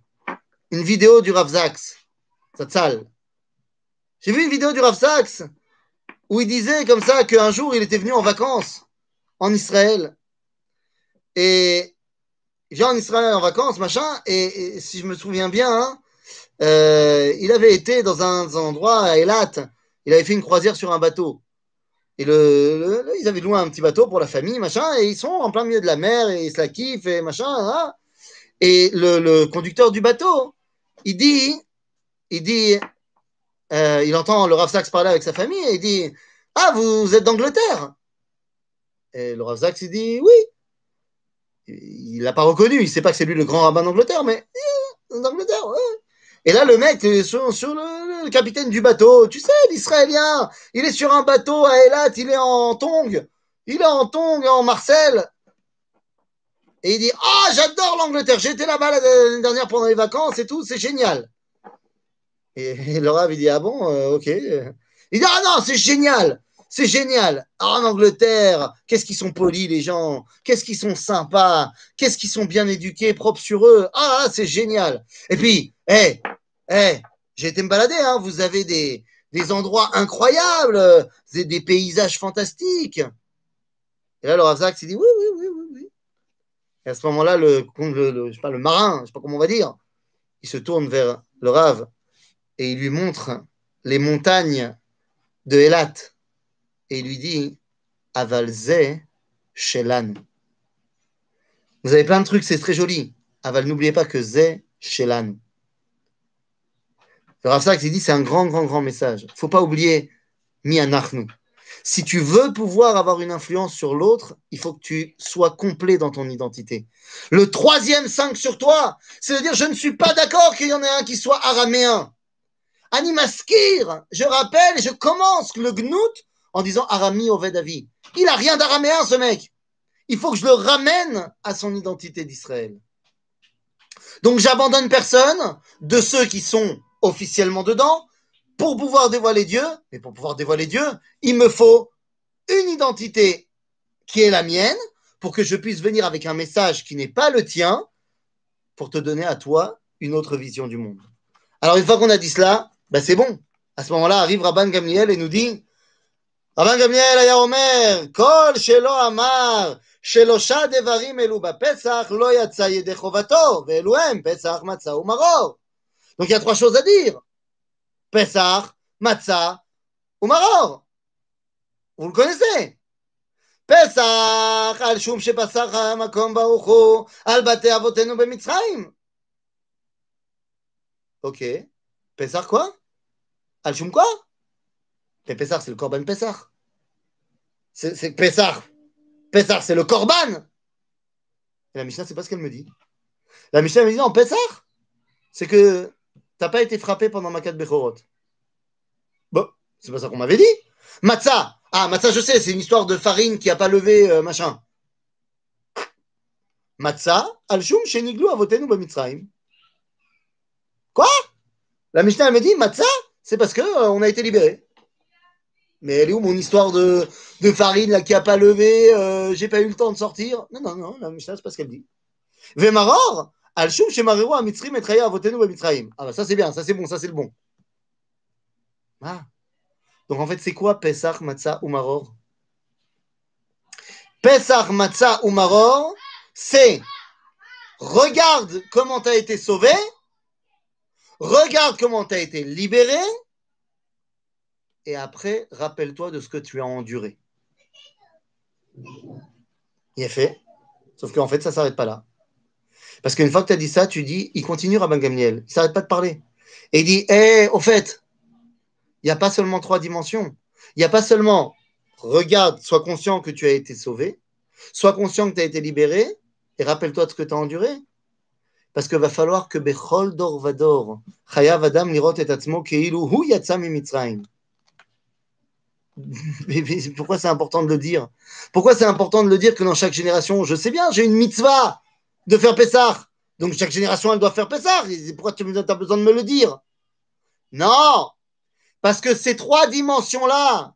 Une vidéo du Rav Zax, salle. J'ai vu une vidéo du Rav Zax où il disait comme ça qu'un jour il était venu en vacances en Israël. Et vient en Israël en vacances, machin, et, si je me souviens bien, hein, euh, il avait été dans un, endroit à Elat, il avait fait une croisière sur un bateau. Et le, ils avaient loué un petit bateau pour la famille, machin, et ils sont en plein milieu de la mer, et ils se la kiffent, et machin. Hein. Et le, conducteur du bateau, il dit, il dit, euh, il entend le Rav Sachs parler avec sa famille, et il dit, ah, vous, êtes d'Angleterre Et le Rav Sachs, il dit, oui. Il l'a pas reconnu, il sait pas que c'est lui le grand rabbin d'Angleterre, mais d'Angleterre, ouais. Et là, le mec, sur, sur le, capitaine du bateau, tu sais, l'Israélien, il est sur un bateau à Elat, il est en tong, il est en tong, en Marcel. Et il dit, ah, j'adore l'Angleterre, j'étais là-bas l'année dernière pendant les vacances et tout, c'est génial. Et, le Rav, il dit, ah bon, euh, ok. Il dit, ah non, c'est génial, c'est génial. Ah, en Angleterre, qu'est-ce qu'ils sont polis, les gens. Qu'est-ce qu'ils sont sympas. Qu'est-ce qu'ils sont bien éduqués, propres sur eux. Ah, c'est génial. Et puis, hé, hé, j'ai été me balader, hein. Vous avez des, des endroits incroyables, des, paysages fantastiques. Et là, le Ravzak s'est dit, oui, oui, oui, oui, oui. Et à ce moment-là, le, le, je sais pas, le marin, je sais pas comment on va dire, il se tourne vers le Rav et il lui montre les montagnes de Elat et il lui dit Avalze Shelan. Vous avez plein de trucs, c'est très joli. Aval, n'oubliez pas que Ze Shelan. Le Rav dit c'est un grand, grand, grand message. Il ne faut pas oublier Mi Anachnu. Si tu veux pouvoir avoir une influence sur l'autre, il faut que tu sois complet dans ton identité. Le troisième 5 sur toi, c'est de dire je ne suis pas d'accord qu'il y en ait un qui soit araméen. Animaskir, je rappelle et je commence le gnout en disant Arami Ovedavi. Il a rien d'araméen, ce mec. Il faut que je le ramène à son identité d'Israël. Donc j'abandonne personne de ceux qui sont officiellement dedans, pour pouvoir dévoiler Dieu, mais pour pouvoir dévoiler Dieu, il me faut une identité qui est la mienne, pour que je puisse venir avec un message qui n'est pas le tien, pour te donner à toi une autre vision du monde. Alors une fois qu'on a dit cela, ben c'est bon. À ce moment-là arrive Rabban Gamliel et nous dit, Rabban Gamliel aya omer, kol shelo amar, shelosha devarim elu bapesach, lo yatsa pesach umaror. Donc il y a trois choses à dire. Pessah, Matzah ou Maror. Vous le connaissez. Pessah, al shum shepasach ha'makom baruchu, al bate avotenu bemitzraim. Ok. Pessah quoi? Al shum quoi? Mais Pessah, c'est le Corban Pessah. C'est Pessah. Pessah, c'est le Corban. Et la Mishnah, c'est pas ce qu'elle me dit. La Mishnah me dit non, Pessah. C'est que tu n'as pas été frappé pendant Makat Bechorot. Bon, c'est pas ça qu'on m'avait dit. Matzah. Ah, Matzah, je sais, c'est une histoire de farine qui n'a pas levé, euh, machin. Matzah, al-shum sheniglu avotenu b'mitzrayim. Quoi? La Mishnah, me dit, Matzah, c'est parce qu'on euh, on a été libéré. Mais elle est où mon histoire de, de farine là, qui a pas levé euh, J'ai pas eu le temps de sortir? Non, non, non, la Mishnah, c'est pas ce qu'elle dit. Vemaror, al shum shemareru amitzrim etraya avotenu bamitzraim. Ah bah ça c'est bien, ça c'est bon, ça c'est le bon. Ah. Donc en fait, c'est quoi Pesach, Matzah ou Maror Pesach, Matzah ou c'est regarde comment tu as été sauvé, regarde comment tu as été libéré, et après, rappelle-toi de ce que tu as enduré. Il est fait. Sauf qu'en fait, ça ne s'arrête pas là. Parce qu'une fois que tu as dit ça, tu dis, il continue Rabban Gamliel. Il ne s'arrête pas de parler. Et il dit, hé, au fait, il n'y a pas seulement trois dimensions. Il n'y a pas seulement, regarde, sois conscient que tu as été sauvé, sois conscient que tu as été libéré, et rappelle-toi de ce que tu as enduré. Parce qu'il va falloir que Bechol Dor Vador, Chayav et Keilu Hu. Pourquoi c'est important de le dire? Pourquoi c'est important de le dire que dans chaque génération, je sais bien, j'ai une mitzvah de faire Pessah. Donc chaque génération, elle doit faire Pessah. Pourquoi tu as besoin de me le dire? Non Parce que ces trois dimensions-là,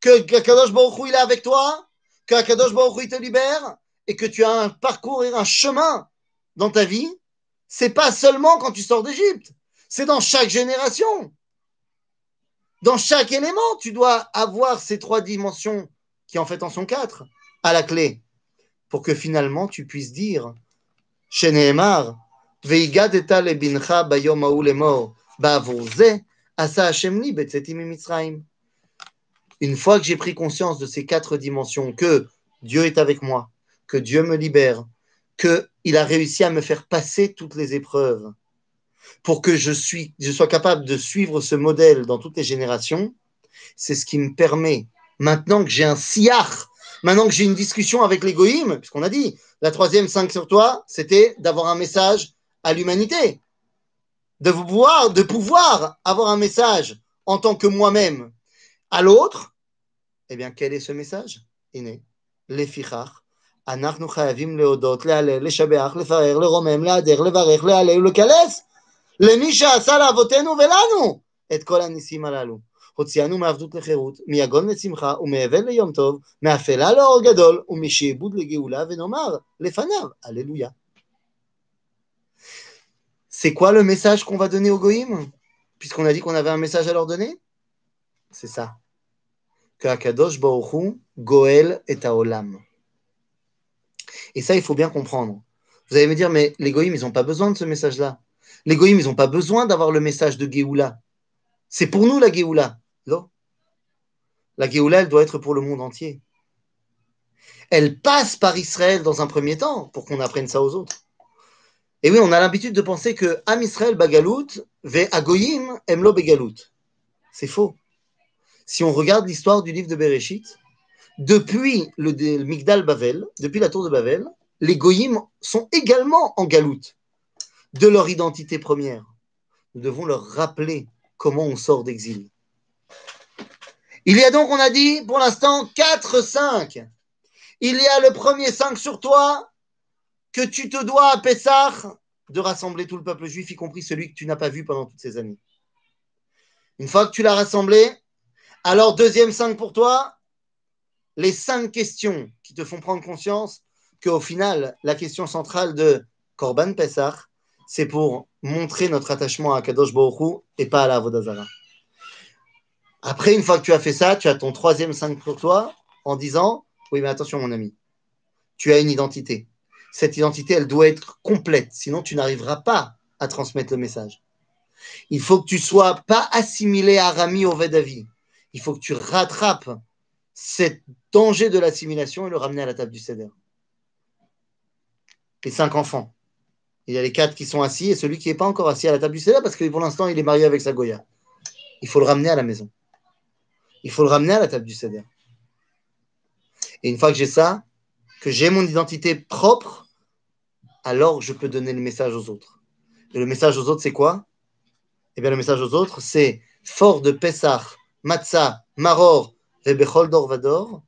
que Kadosh Baruch il est avec toi, que Kadosh Baruch il te libère, et que tu as un parcours et un chemin dans ta vie, c'est pas seulement quand tu sors d'Égypte, c'est dans chaque génération. Dans chaque élément, tu dois avoir ces trois dimensions, qui en fait en sont quatre, à la clé, pour que finalement tu puisses dire Une fois que j'ai pris conscience de ces quatre dimensions, que Dieu est avec moi, que Dieu me libère, qu'il a réussi à me faire passer toutes les épreuves, pour que je, suis, je sois capable de suivre ce modèle dans toutes les générations, c'est ce qui me permet, maintenant que j'ai un sillard, maintenant que j'ai une discussion avec l'égoïme, puisqu'on a dit, la troisième 5 sur toi, c'était d'avoir un message à l'humanité, de pouvoir, de pouvoir avoir un message en tant que moi-même à l'autre. Eh bien, quel est ce message Inné. Les fichar. אנחנו חייבים להודות, להלל, לשבח, לפאר, לרומם, להדר, לברך, להלל ולקלס למי שעשה לאבותינו ולנו את כל הניסים הללו. הוציאנו מעבדות לחירות, מיגון לשמחה ומאבל ליום טוב, מאפלה לאור גדול ומשעבוד לגאולה, ונאמר לפניו, Alléluia. C'est quoi le message qu'on va donner aux goïms Puisqu'on a dit qu'on avait un message à leur donner C'est ça. Que Akadosh Baruch Goel et Olam. Et ça, il faut bien comprendre. Vous allez me dire, mais les goïms, ils n'ont pas besoin de ce message-là. Les goïms, ils n'ont pas besoin d'avoir le message de Géoula. C'est pour nous la Géoula. La Géoula, doit être pour le monde entier. Elle passe par Israël dans un premier temps pour qu'on apprenne ça aux autres. Et oui, on a l'habitude de penser que Am Israël Bagalout, ve Agoyim Emlo Begalout. C'est faux. Si on regarde l'histoire du livre de Bereshit, depuis le, le Migdal Bavel, depuis la tour de Bavel, les Goyim sont également en galoute de leur identité première. Nous devons leur rappeler comment on sort d'exil. Il y a donc, on a dit, pour l'instant, 4, 5. Il y a le premier 5 sur toi que tu te dois à Pessah de rassembler tout le peuple juif, y compris celui que tu n'as pas vu pendant toutes ces années. Une fois que tu l'as rassemblé, alors deuxième 5 pour toi, les cinq questions qui te font prendre conscience qu'au final, la question centrale de Korban Pessah, c'est pour montrer notre attachement à Kadosh Baruch et pas à la Vodazara. Après, une fois que tu as fait ça, tu as ton troisième 5 pour toi en disant Oui, mais attention, mon ami, tu as une identité. Cette identité, elle doit être complète, sinon tu n'arriveras pas à transmettre le message. Il faut que tu sois pas assimilé à Rami au Vedavi. Il faut que tu rattrapes ce danger de l'assimilation et le ramener à la table du Seder. Les cinq enfants. Il y a les quatre qui sont assis et celui qui n'est pas encore assis à la table du Seder parce que pour l'instant, il est marié avec sa Goya. Il faut le ramener à la maison. Il faut le ramener à la table du Seder. Et une fois que j'ai ça, que j'ai mon identité propre, alors je peux donner le message aux autres. Et le message aux autres, c'est quoi? Eh bien, le message aux autres, c'est fort de Pessah, Matzah, Maror, et Bechol Dor Vador,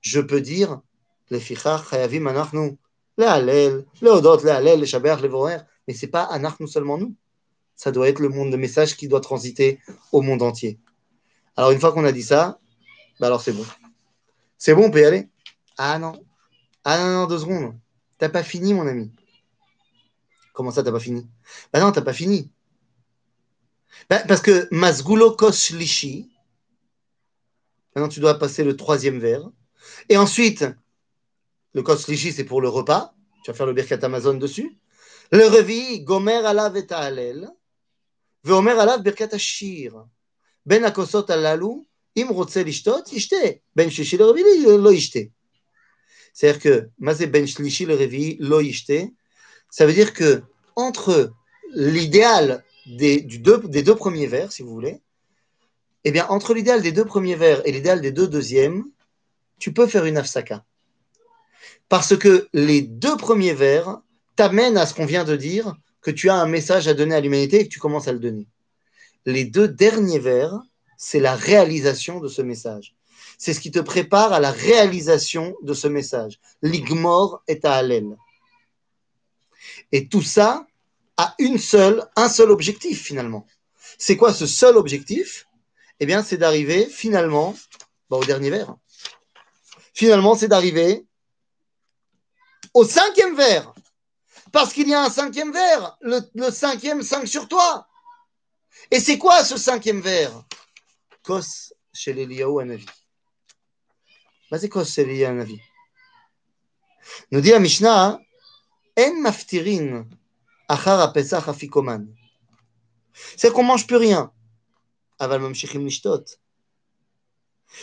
je peux dire, les Fichach, Chayavim, Anachnu, les Hallel, les Odot, les Hallel, les Shabbat, les Vorer, mais ce n'est pas Anachnu seulement nous. Ça doit être le monde de message qui doit transiter au monde entier. Alors, une fois qu'on a dit ça, bah alors c'est bon. C'est bon, on peut Ah non. Ah non, non, deux secondes. T'as pas fini, mon ami. Comment ça, t'as pas fini? Bah non, t'as pas fini. Bah, parce que Masgulo Koslishi, Maintenant, tu dois passer le troisième verre. Et ensuite, le Koslishi, c'est pour le repas. Tu vas faire le Birkat Amazon dessus. Le revi, Gomer alav et. Veomer alav Birkat Ashir. Lo yishte. C'est-à-dire que, le revi, lo yishte. Ça veut dire que, entre l'idéal des, du deux, des deux premiers vers, si vous voulez, eh bien, entre l'idéal des deux premiers vers et l'idéal des deux deuxièmes, tu peux faire une afsaka. Parce que les deux premiers vers t'amènent à ce qu'on vient de dire, que tu as un message à donner à l'humanité et que tu commences à le donner. Les deux derniers vers, c'est la réalisation de ce message. C'est ce qui te prépare à la réalisation de ce message. L'igmor est à Hallel. Et tout ça a une seule, un seul objectif finalement. C'est quoi ce seul objectif? Eh bien, c'est d'arriver finalement bah, au dernier vers. Finalement, c'est d'arriver au cinquième vers. Parce qu'il y a un cinquième vers, le, le cinquième 5 sur toi. Et c'est quoi ce cinquième vers? Kos chez l'Eliaou Anavi. Vas-y, Kos chez l'Eliaou Anavi. Nous dit la Mishnah, En maftirin achar apesach afikoman. C'est qu'on mange plus rien. Aval mamshichim nishtot.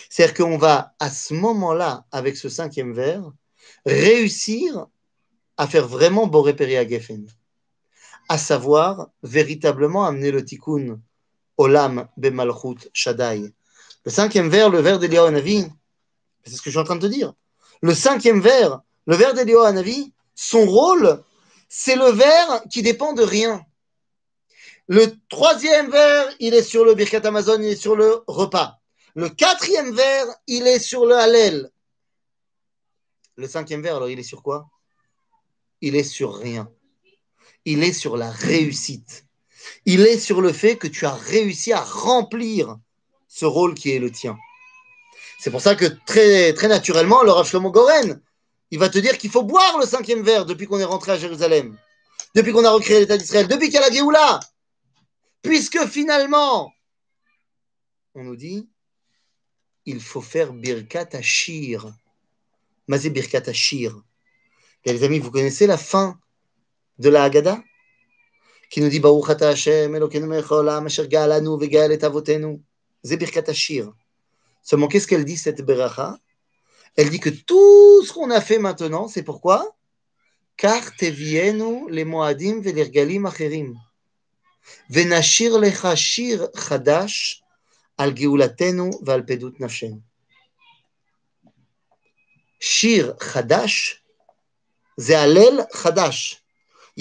C'est-à-dire qu'on va, à ce moment-là, avec ce cinquième vers, réussir à faire vraiment Boré Geffen. À savoir, véritablement amener le tikkun Olam Bemalchut Shaddai. Le cinquième vers, le vers d'Eliyahu Hanavi, c'est ce que je suis en train de te dire. Le cinquième vers, le vers d'Eliyahu Hanavi, son rôle, c'est le vers qui dépend de rien. Le troisième vers, il est sur le Birkat Amazon, il est sur le repas. Le quatrième vers, il est sur le Hallel. Le cinquième vers, alors il est sur quoi? Il est sur rien. Il est sur la réussite. Il est sur le fait que tu as réussi à remplir ce rôle qui est le tien. C'est pour ça que très, naturellement, le Rav Shlomo Goren, il va te dire qu'il faut boire le cinquième verre depuis qu'on est rentré à Jérusalem, depuis qu'on a recréé l'État d'Israël, depuis qu'il y a la Géoula. Puisque finalement, on nous dit, il faut faire Birkat Ashir. Mazé Birkat Ashir. Et les amis, vous connaissez la fin גדולה אגדה. כינודי ברוך אתה השם, אלוקינו מלך העולם, אשר גאלנו וגאל את Vegaal et Avotenu, Zebirkat So, Seulement, qu'est-ce qu'elle dit cette beracha Elle dit que tout ce qu'on a fait maintenant, c'est pourquoi Car tevienu les moadim velergalim acherim. Venashir lecha shir chadash al geulatenu val pedut nafshen. Shir chadash, זה הלל חדש.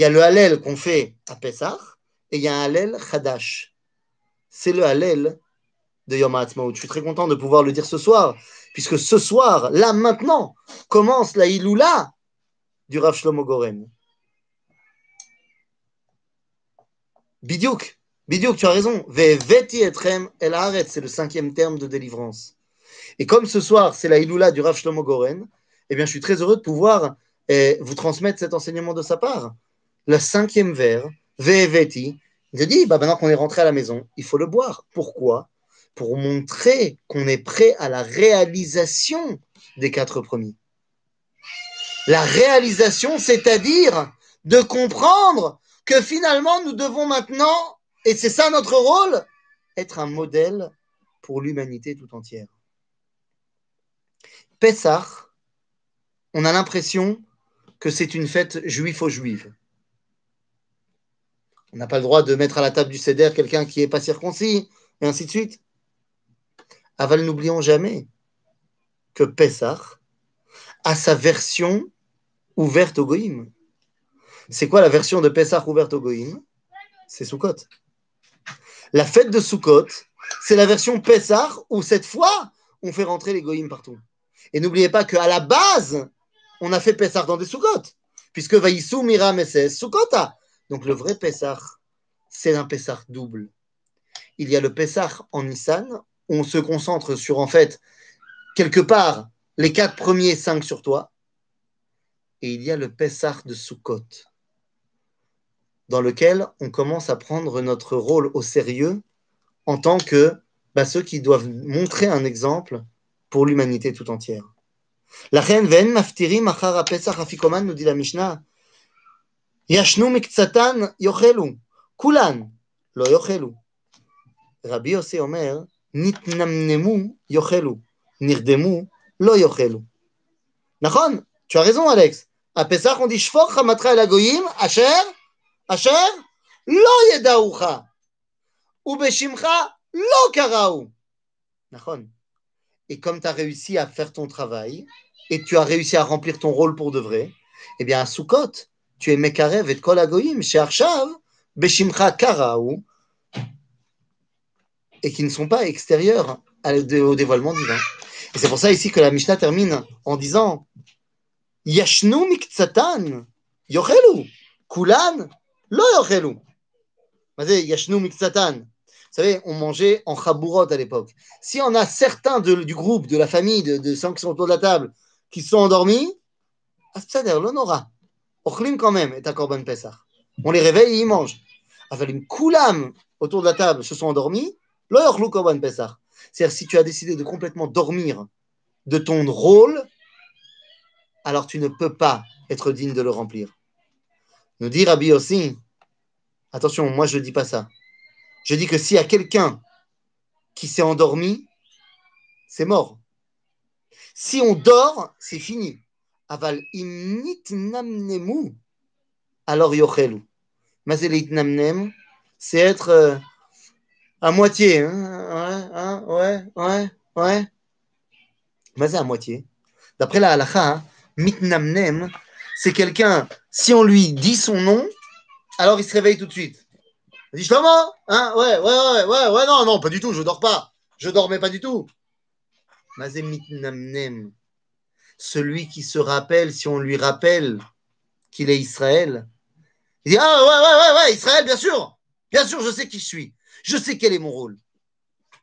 Il y a le Hallel qu'on fait à Pessah et il y a un Hallel Chadash. C'est le Hallel de Yom HaAtzmaut. Je suis très content de pouvoir le dire ce soir, puisque ce soir, là, maintenant, commence la Iloula du Rav Shlomo Goren. Bidiouk, Bidiouk, tu as raison. Ve'veti etrem el c'est le cinquième terme de délivrance. Et comme ce soir, c'est la Iloula du Rav Shlomo Goren, eh bien, je suis très heureux de pouvoir eh, vous transmettre cet enseignement de sa part. Le cinquième vers, Ve'veti, il dit, bah, maintenant qu'on est rentré à la maison, il faut le boire. Pourquoi? Pour montrer qu'on est prêt à la réalisation des quatre premiers. La réalisation, c'est-à-dire de comprendre que finalement, nous devons maintenant, et c'est ça notre rôle, être un modèle pour l'humanité tout entière. Pessah, on a l'impression que c'est une fête juifo-juive. On n'a pas le droit de mettre à la table du Seder quelqu'un qui n'est pas circoncis, et ainsi de suite. Aval, n'oublions jamais que Pessah a sa version ouverte au Goïm. C'est quoi la version de Pessah ouverte au Goïm? C'est Sukkot. La fête de Sukkot, c'est la version Pessah où cette fois, on fait rentrer les Goïm partout. Et n'oubliez pas qu'à la base, on a fait Pessah dans des Sukkot, puisque Vaïsou Mira Meses Sukkota. Donc le vrai Pessah, c'est un Pessah double. Il y a le Pessah en Nissan, où on se concentre sur en fait, quelque part, les quatre premiers cinq sur toi. Et il y a le Pessah de Sukkot, dans lequel on commence à prendre notre rôle au sérieux en tant que bah, ceux qui doivent montrer un exemple pour l'humanité tout entière. La reine Ven Maftiri Machar Pesach nous dit la Mishnah. Yashnu miktsatan yochelu. Kulan lo yochelu. Rabbi Yossi Omer Nitnamnemu yochelu. Nirdemu lo yochelu. Nachon, tu as raison Alex. À Pesach on dit Shfor Chamatra el Agoyim Asher Asher lo yedaucha. Ubeshimcha lo karau. Nachon. Et comme tu as réussi à faire ton travail et tu as réussi à remplir ton rôle pour de vrai, eh bien à Sukkot, tu es Mekarev et Kol Agoyim, Karaou, et qui ne sont pas extérieurs au dévoilement divin. Et c'est pour ça ici que la Mishnah termine en disant Yashnu miktsatan yochelu, kulan lo yochelu. Yashnu miktsatan. Vous savez, on mangeait en chabourot à l'époque. Si on a certains du groupe, de la famille, de, ceux qui sont autour de la table, qui sont endormis, c'est-à-dire l'honora. Quand même est à Korban Pessah. On les réveille et ils mangent. Avalim koulam autour de la table se sont endormis, Pessah. C'est-à-dire si tu as décidé de complètement dormir de ton rôle, alors tu ne peux pas être digne de le remplir. Nous dit Rabbi aussi, attention, moi je ne dis pas ça. Je dis que s'il y a quelqu'un qui s'est endormi, c'est mort. Si on dort, c'est fini. Aval imnit namnemu, alors yochelu. Mazelit namnem, c'est être à moitié. Ouais, ouais, ouais. Mazé à moitié. D'après la halakha, mitnamnem, c'est quelqu'un, si on lui dit son nom, alors il se réveille tout de suite. Il dit Shlomo Hein Ouais, ouais, ouais, ouais, ouais, non, non, pas du tout, je dors pas. Je dormais pas du tout. Mazemit Celui qui se rappelle, si on lui rappelle qu'il est Israël, il dit Ah, ouais, ouais, ouais, Israël, bien sûr. Bien sûr, je sais qui je suis. Je sais quel est mon rôle.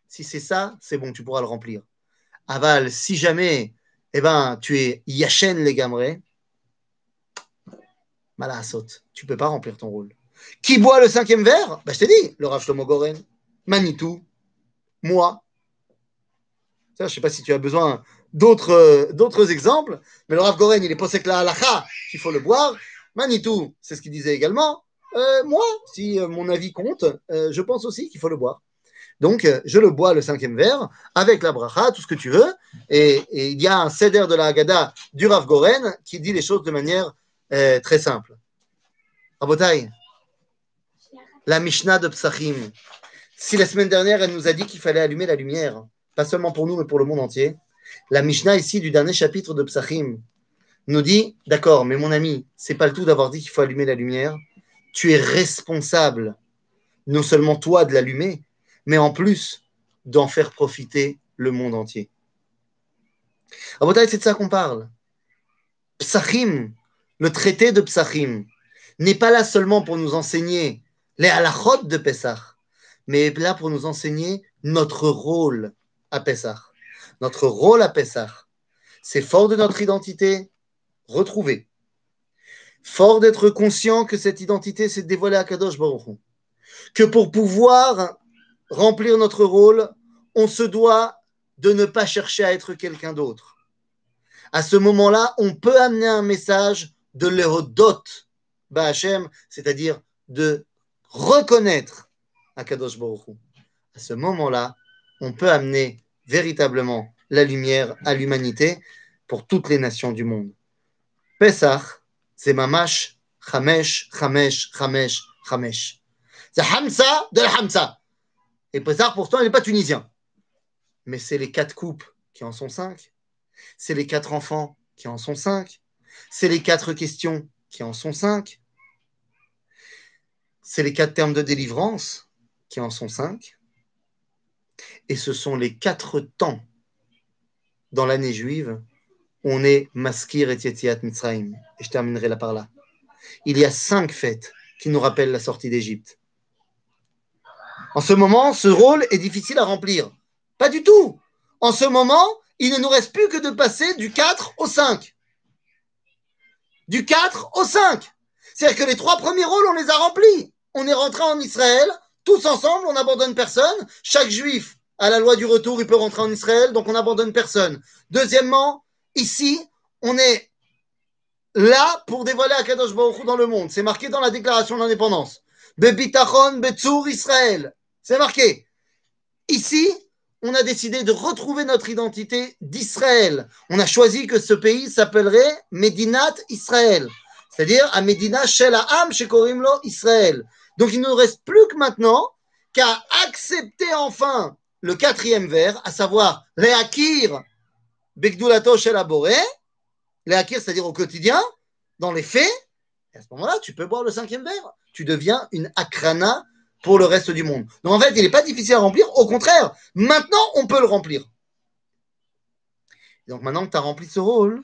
Si c'est ça, c'est bon, tu pourras le remplir. Aval, si jamais, eh ben, tu es Yachen les Gamré, Malasot, tu peux pas remplir ton rôle. Qui boit le cinquième verre? Ben, Je t'ai dit, le Rav Shlomo Manitou, moi. Je ne sais pas si tu as besoin d'autres, euh, d'autres exemples, mais le Rav Goren, il est posé que la halakha qu'il faut le boire. Manitou, c'est ce qu'il disait également. Euh, moi, si euh, mon avis compte, je pense aussi qu'il faut le boire. Donc, je le bois le cinquième verre avec la bracha, tout ce que tu veux. Et, il y a un céder de la Haggadah du Rav Goren qui dit les choses de manière très simple. Rabotai, la Mishnah de Psachim. Si la semaine dernière, elle nous a dit qu'il fallait allumer la lumière, pas seulement pour nous, mais pour le monde entier, la Mishnah ici du dernier chapitre de Psachim nous dit D'accord, mais mon ami, c'est pas le tout d'avoir dit qu'il faut allumer la lumière. Tu es responsable, non seulement toi de l'allumer, mais en plus d'en faire profiter le monde entier. À c'est de ça qu'on parle. Psachim, le traité de Psachim, n'est pas là seulement pour nous enseigner les halachot de Pessah, mais là pour nous enseigner notre rôle à Pessah. Notre rôle à Pessah, c'est fort de notre identité retrouvée, fort d'être conscient que cette identité s'est dévoilée à Kadosh Baruch que pour pouvoir remplir notre rôle, on se doit de ne pas chercher à être quelqu'un d'autre. À ce moment-là, on peut amener un message de l'Ehodot Ba'Hachem, c'est-à-dire de reconnaître Akadosh Baruch À ce moment-là, on peut amener véritablement la lumière à l'humanité pour toutes les nations du monde. Pesach, c'est Mamash, Chamesh, Chamesh, Chamesh, Chamesh. C'est Hamza de la Hamza. Et Pesach, pourtant, il n'est pas tunisien. Mais c'est les quatre coupes qui en sont cinq. C'est les quatre enfants qui en sont cinq. C'est les quatre questions qui en sont cinq c'est les quatre termes de délivrance, qui en sont cinq, et ce sont les quatre temps dans l'année juive où on est Maskir et Tietiat Mitzrayim. Et je terminerai là par là. Il y a cinq fêtes qui nous rappellent la sortie d'Égypte. En ce moment, ce rôle est difficile à remplir. Pas du tout. En ce moment, il ne nous reste plus que de passer du 4 au 5. Du 4 au 5. C'est-à-dire que les trois premiers rôles, on les a remplis on est rentré en Israël, tous ensemble, on n'abandonne personne. Chaque juif à la loi du retour, il peut rentrer en Israël, donc on n'abandonne personne. Deuxièmement, ici, on est là pour dévoiler Akadosh Baruch Hu dans le monde. C'est marqué dans la déclaration d'indépendance. Bebitachon Betzur Israël. C'est marqué. Ici, on a décidé de retrouver notre identité d'Israël. On a choisi que ce pays s'appellerait Medinat Israël. C'est-à-dire à Medina Shel Ha'am Shekorimlo Israël. Donc il ne nous reste plus que maintenant qu'à accepter enfin le quatrième vers, à savoir Leakir Begdulato Shel Aboré. Leakir, c'est-à-dire au quotidien, dans les faits. Et à ce moment-là, tu peux boire le cinquième verre. Tu deviens une akrana pour le reste du monde. Donc en fait, il n'est pas difficile à remplir. Au contraire, maintenant, on peut le remplir. donc maintenant que tu as rempli ce rôle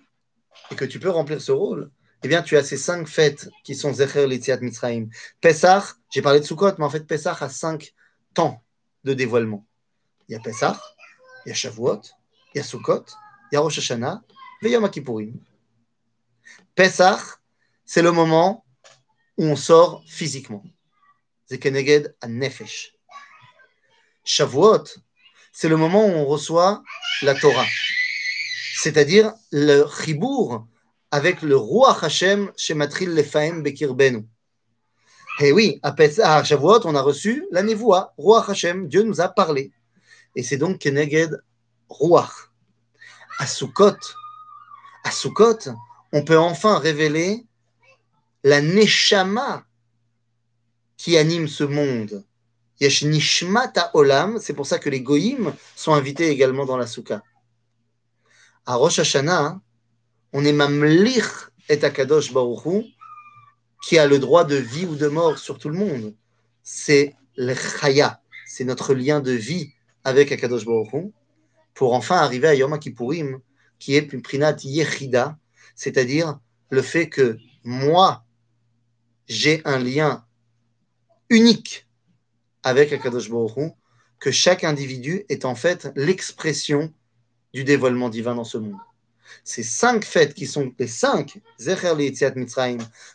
et que tu peux remplir ce rôle, eh bien, tu as ces cinq fêtes qui sont Zecher Litziat Mitzrayim. Pessah, j'ai parlé de Sukkot, mais en fait, Pessah a cinq temps de dévoilement. Il y a Pessah, il y a Shavuot, il y a Sukkot, il y a Rosh Hashanah, et Yom Kippourim. Pessah, c'est le moment où on sort physiquement. Zekeneged à Nefesh. Shavuot, c'est le moment où on reçoit la Torah, c'est-à-dire le chibour avec le roi Hashem chez Matril Lefaim Bekirbenu. Et oui, à Shavuot, on a reçu la Nevoa, roi Hashem, Dieu nous a parlé. Et c'est donc Keneged Ruach. À Sukkot, à Sukkot, on peut enfin révéler la Neshama qui anime ce monde. Yesh Nishmata Olam, c'est pour ça que les Goïm sont invités également dans la Souka. À Rosh Hashanah, on est Mamlich et Akadosh Baruchou, qui a le droit de vie ou de mort sur tout le monde. C'est le c'est notre lien de vie avec Akadosh Baruchou, pour enfin arriver à Yom Kippourim, qui est Prinat Yechida, c'est-à-dire le fait que moi, j'ai un lien unique avec Akadosh Baruchou, que chaque individu est en fait l'expression du dévoilement divin dans ce monde. Ces cinq fêtes qui sont les cinq Zecher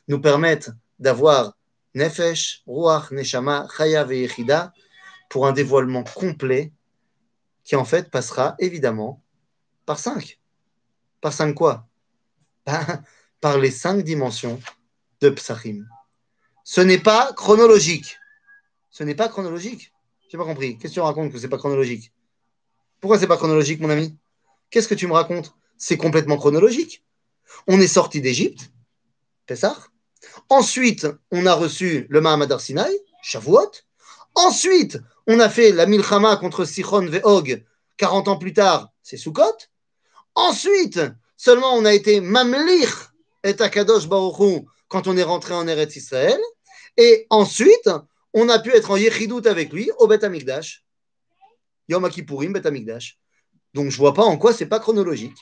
nous permettent d'avoir Nefesh, Ruach, Neshama, Chaya et Yechida pour un dévoilement complet qui en fait passera évidemment par cinq. Par cinq quoi? Par les cinq dimensions de Psachim. Ce n'est pas chronologique. Ce n'est pas chronologique. J'ai pas compris. Qu'est-ce que tu racontes que c'est pas chronologique? Pourquoi c'est pas chronologique, mon ami? Qu'est-ce que tu me racontes? C'est complètement chronologique. On est sorti d'Égypte, Pessah. Ensuite, on a reçu le Mahamad Arsinaï, Shavuot. Ensuite, on a fait la Milchama contre Sichon Ve'og, 40 ans plus tard, c'est Sukkot. Ensuite, seulement on a été Mamlich et Akadosh Baruchou quand on est rentré en Eretz Israël. Et ensuite, on a pu être en Yechidout avec lui au Bet Amikdash. Yom Kippourim, Bet Amikdash. Donc je vois pas en quoi c'est pas chronologique.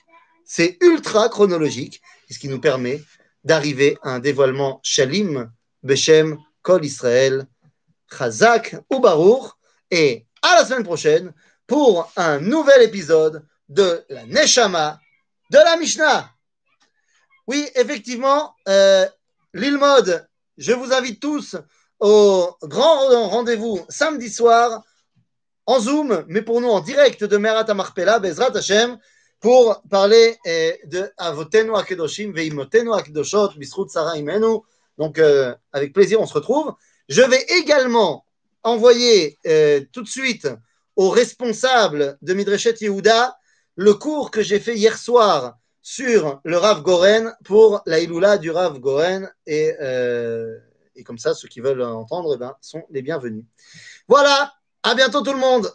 C'est ultra chronologique, ce qui nous permet d'arriver à un dévoilement Shalim, Beshem, Kol Israël, Chazak ou Baruch. Et à la semaine prochaine pour un nouvel épisode de la Neshama de la Mishnah. Oui, effectivement, euh, l'île mode, je vous invite tous au grand rendez-vous samedi soir en Zoom, mais pour nous en direct de Merat Amarpela, Bezrat Hashem pour parler euh, de Avotenu Akedoshim, Veimotenu Akedoshot, Bisrut Sarah Imenu. Donc, euh, avec plaisir, on se retrouve. Je vais également envoyer euh, tout de suite au responsable de Midreshet Yehuda le cours que j'ai fait hier soir sur le Rav Goren pour la Iloula du Rav Goren. Et, et comme ça, ceux qui veulent entendre eh ben, sont les bienvenus. Voilà, à bientôt tout le monde.